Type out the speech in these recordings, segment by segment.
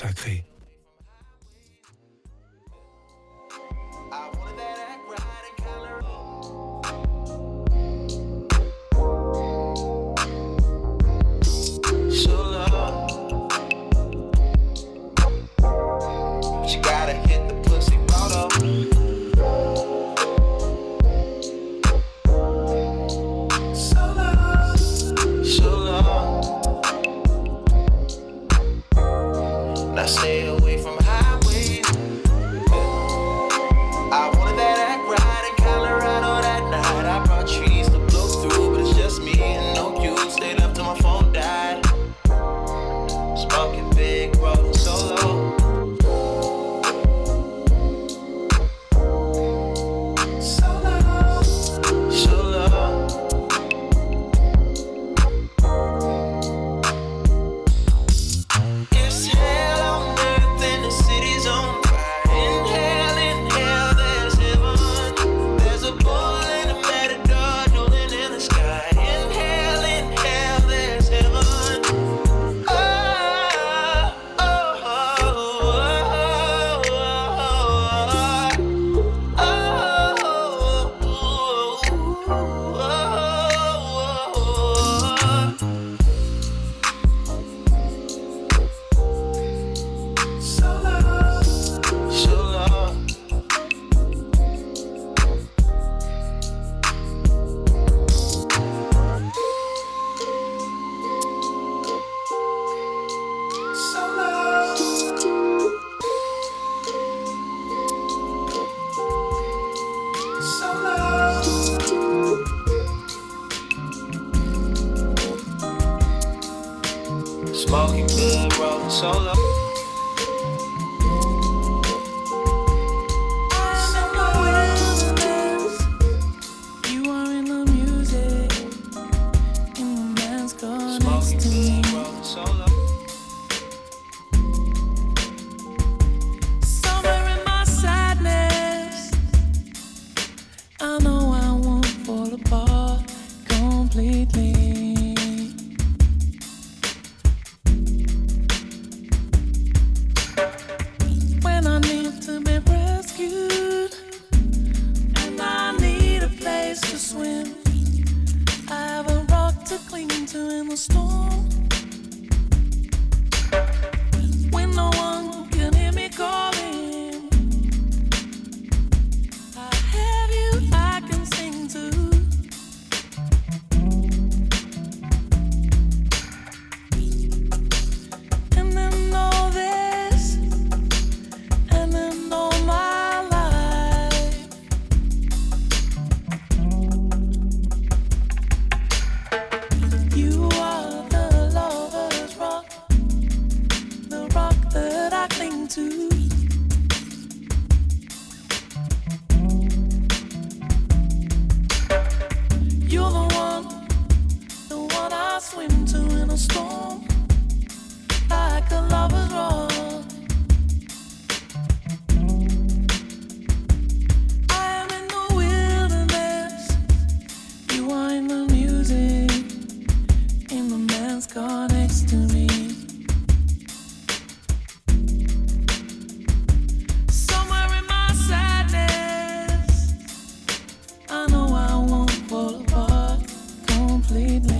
sacré. Smoking good, rolling solo. completely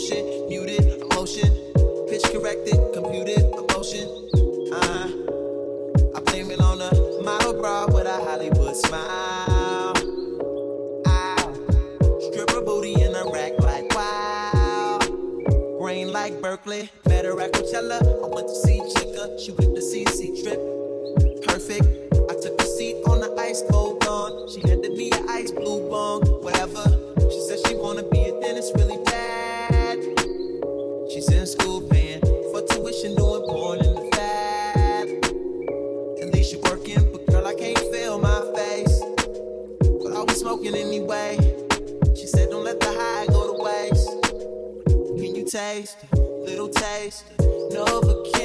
motion, muted, emotion, pitch corrected, computed, emotion. Uh, I blame it on the model bra with a Hollywood smile. Stripper booty in a rack like wow. Brain like Berkeley, met her at Coachella. I went to see Chica, she went to CC trip. Perfect. I took a seat on the ice cold. taste, little taste, Novocaine.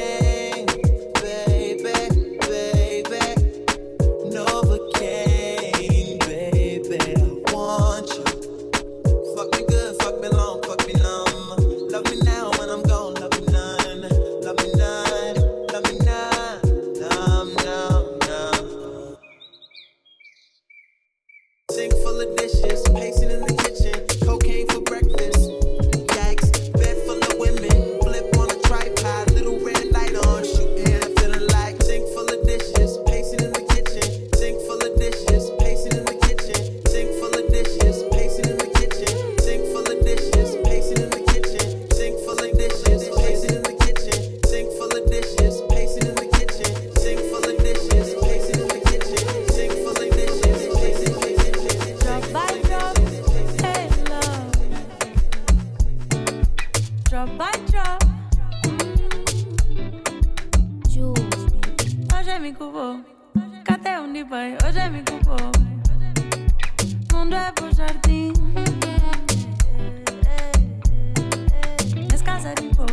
drop by drop. Jules. Hoje é me. Cadê? Hoje é me cubo. Mundo é pro jardim. Nesse de boa.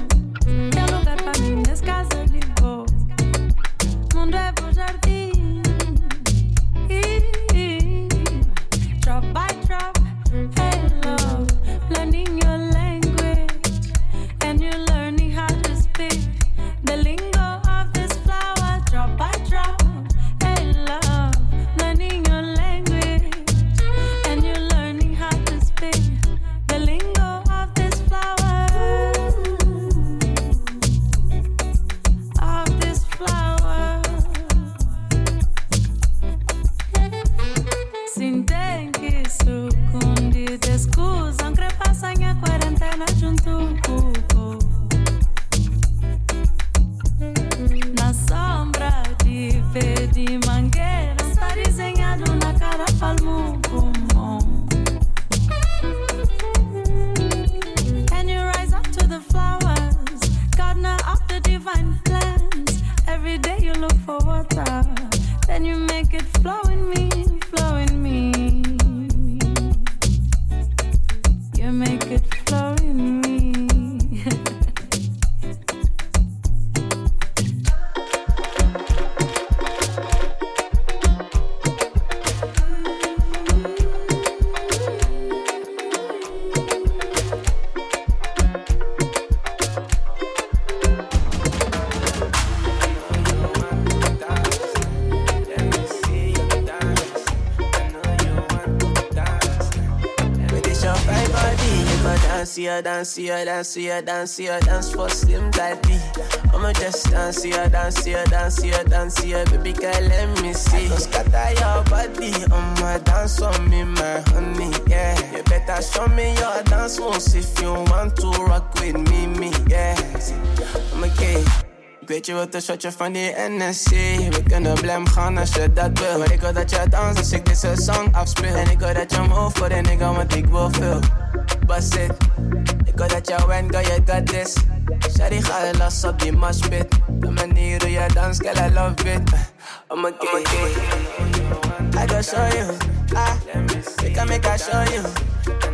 Tem lugar pra mim, nesse de boa. Mundo é pro jardim. See her dance, see her dance, see her dance, see her dance for Slim Daddy. I'ma just dance, see her dance, see her dance, see her dance, see her baby girl, let me see. Don't scatter your body, um, I'ma dance on me, my honey, yeah. You better show me your dance moves if you want to rock with me, me, yeah. I'm a gay. Ik weet je wilt een shotje van die NSC We kunnen blem gaan als je dat wil Maar ik wil dat je danst als ik deze song afspeel En ik wil dat je move voor de nigga want ik wil veel Bust it. Ik wil dat je went, girl you got this. Shawty ga je los op die moshpit De manier hoe je dans, girl I love it. I'm a gay I go show you. Ah, ik kan make I show you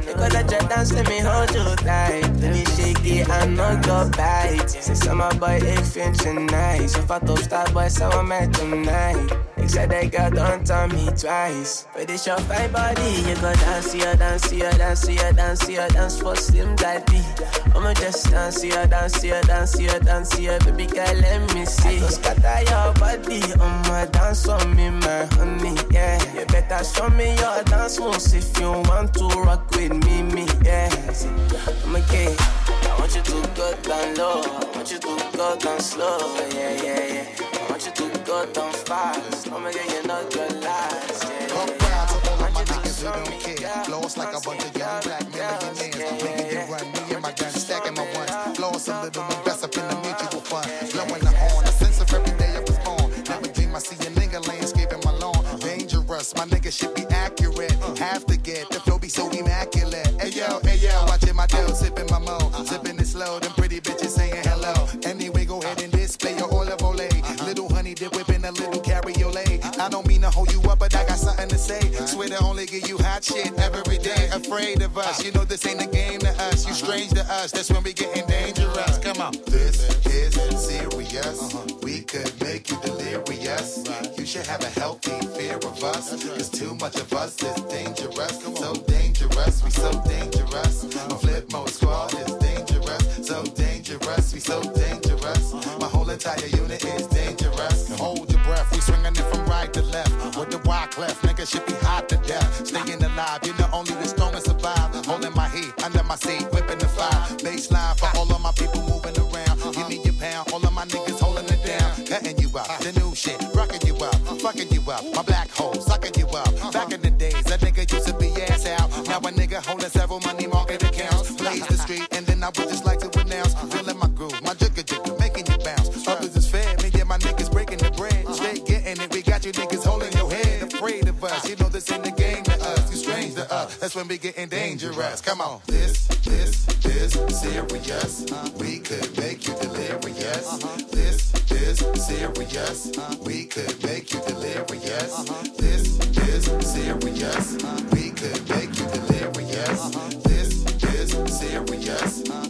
Because that your dance, let me hold you tight. Let me shake it and not go bite. Say summer boy, ik vind je nice. Of wat op staat, boy, zou we met tonight. Zei dat girl, don't tell me twice. But this your fine body. You go dance, see her dance, see her dance, her dance, her dance for Slim Daddy. I'ma just dance, see her dance, see her dance, her dance, her baby girl, let me see. Go scatter your body, I'ma dance on me, my honey, yeah. You better show me your dance moves if you want to rock with me, me, yeah. I'm a gay. I want you to go down low. I want you to go down slow, yeah, yeah, yeah. I want you to go down fast. Oh I'ma get you not your last, yeah. Come round to all of my niggas who don't care. Lost like a bunch of young black men millionaires. Making it run, me and my gun stacking my ones. Lost a little invest up in the mutual fund. Blowing the horn, a sense of every day I was born. Never dream I see a nigga landscaping my lawn. Uh-huh. Dangerous, my nigga should be slow, them pretty bitches saying hello. Anyway, go ahead and display your olive ole. Little honey dip whipping a little cabriolet. I don't mean to hold you up, but I got something to say. Swear to only give you hot shit every day. Afraid of us, you know this ain't a game to us. You strange to us, that's when we getting dangerous. Come on. This is serious. We could make you delirious. You should have a healthy fear of us. Cause too much of us is dangerous. So dangerous, we so dangerous. Flip mode squad should be that's when we getting dangerous. Come on. This, this, this serious. We could make you delirious. Uh-huh. This, this serious. We could make you delirious. Uh-huh. This, this serious. We could make you delirious. Uh-huh. This, this serious.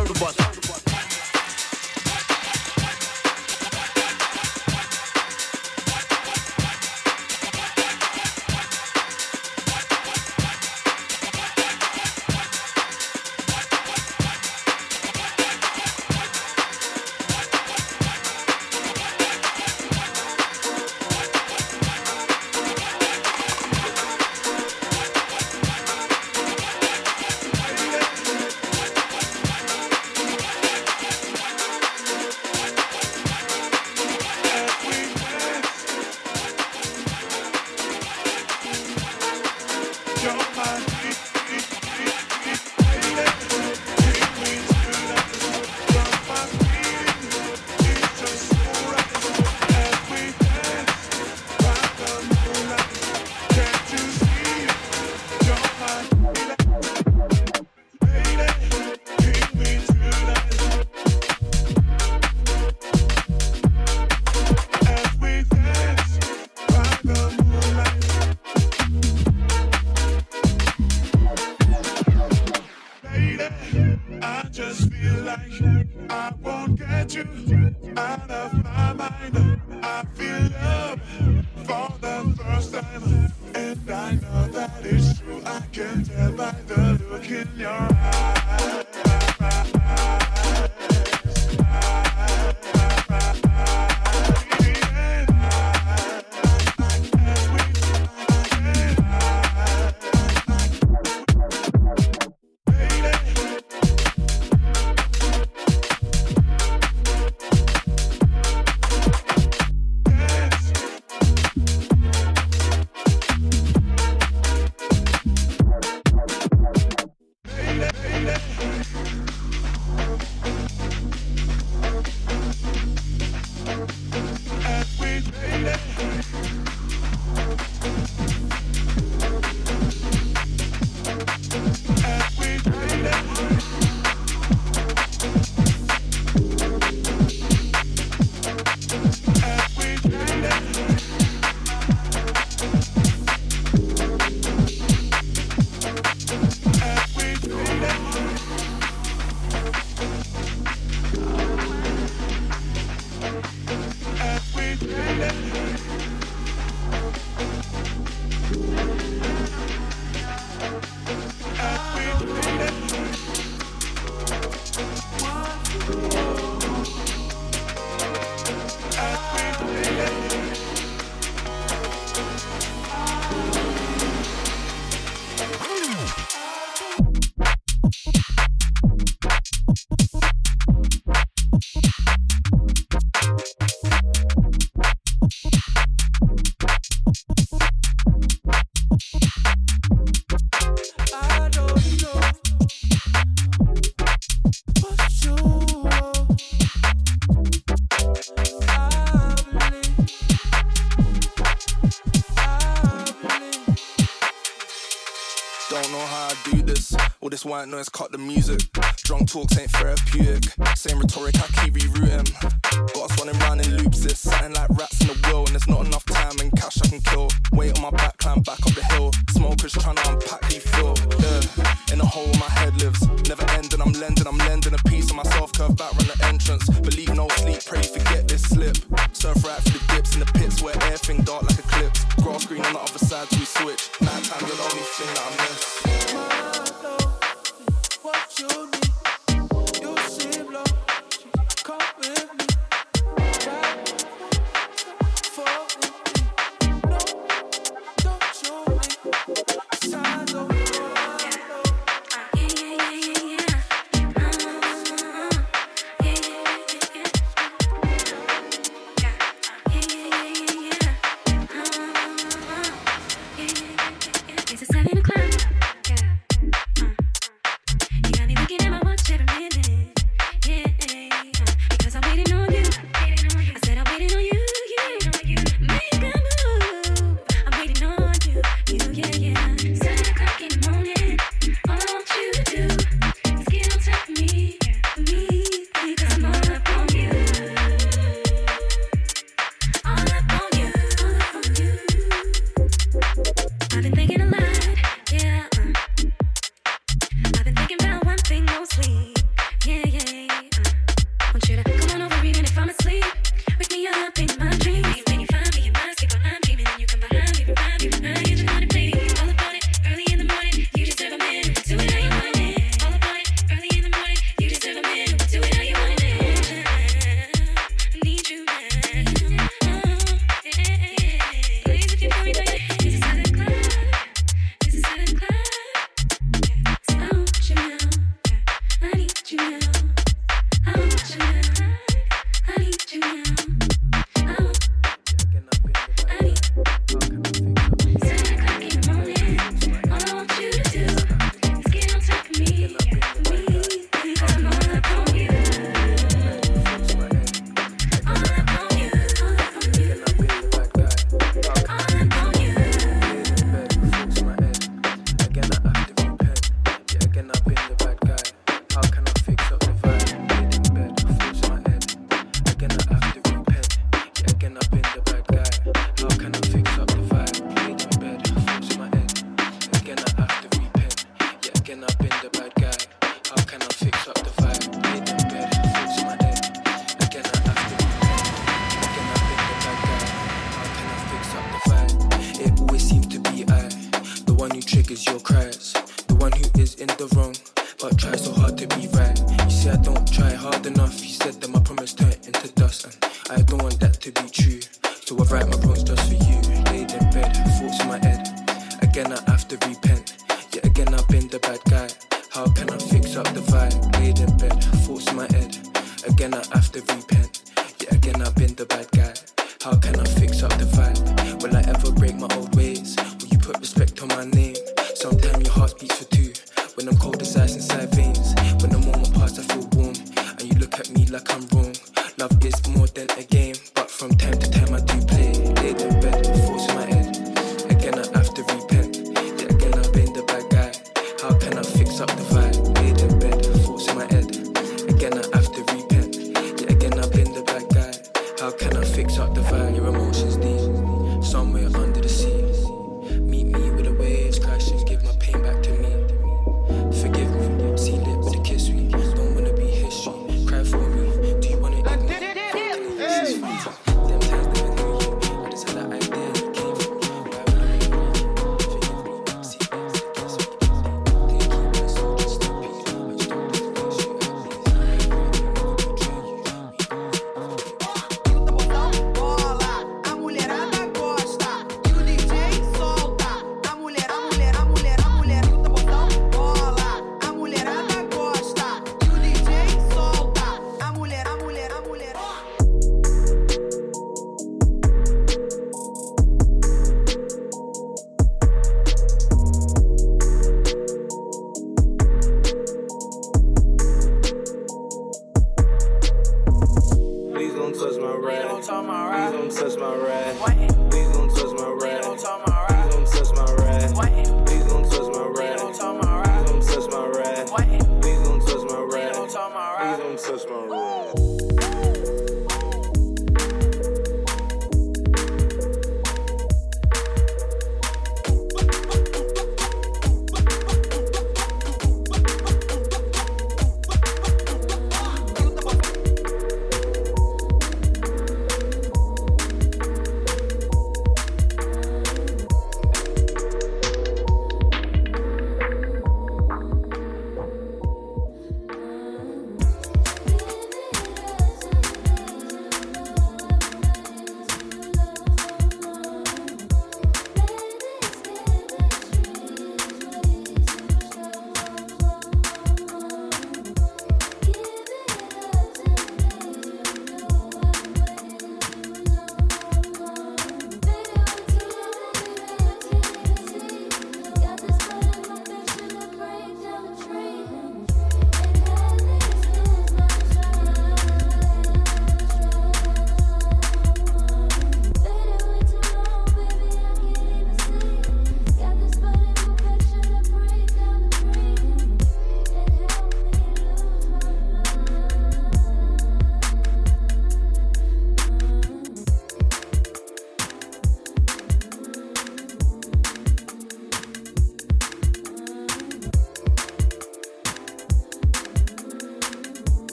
heard of us. white noise, cut the music. Drunk talks ain't therapeutic. Same rhetoric, I keep rerouting.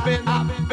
I've been, I've been.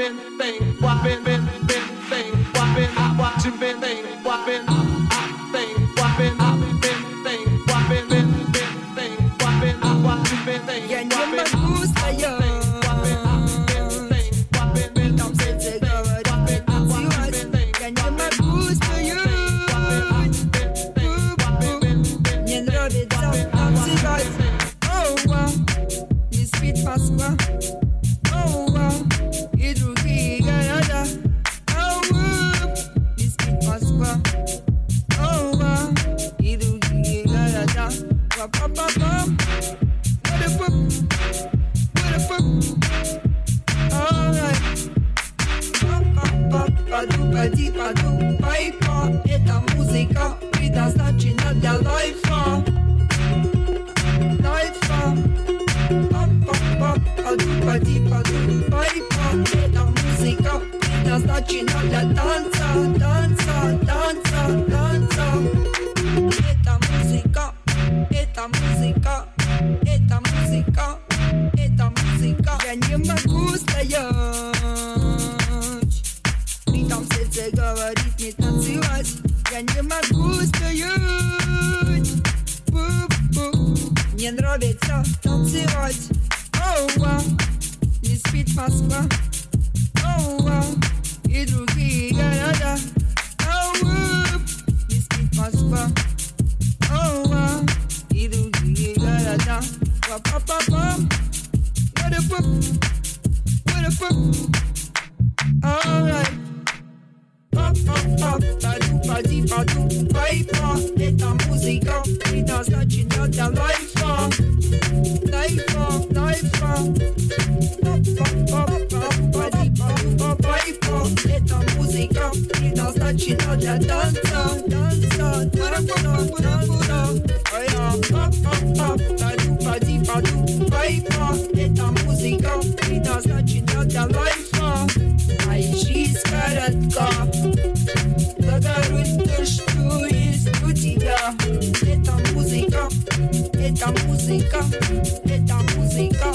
música, эта музыка,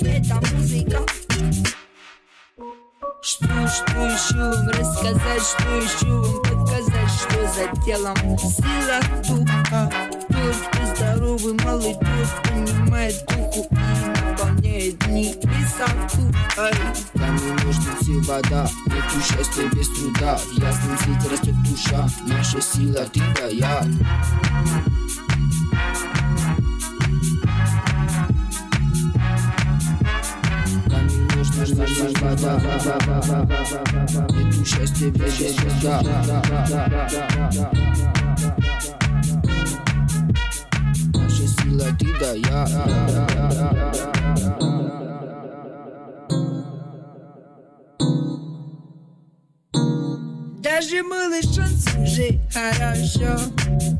эта музыка. Что, что еще вам рассказать, что еще вам подсказать, что за телом сила духа. Тот, кто здоровый, малый, тот понимает духу и наполняет дни высоту. Ай, там не нужна все вода, нету счастья без труда. В ясном растет душа, наша сила, ты да я. Et touche à tes pieds, Скажи, малышон, жить хорошо.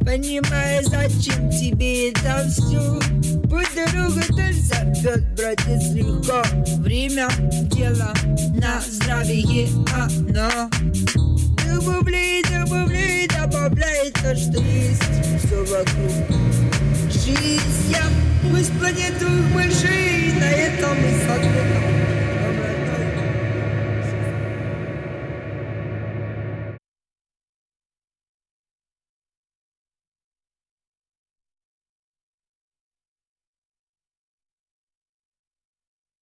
Понимая, зачем тебе это все Будь дорога, ты зовет, братец, легко. Время, дело, на здравие оно Добавляй, добавляй, добавляй то, что есть Все вокруг. Жизнь я, пусть планету мышей На этом и сотрудничаем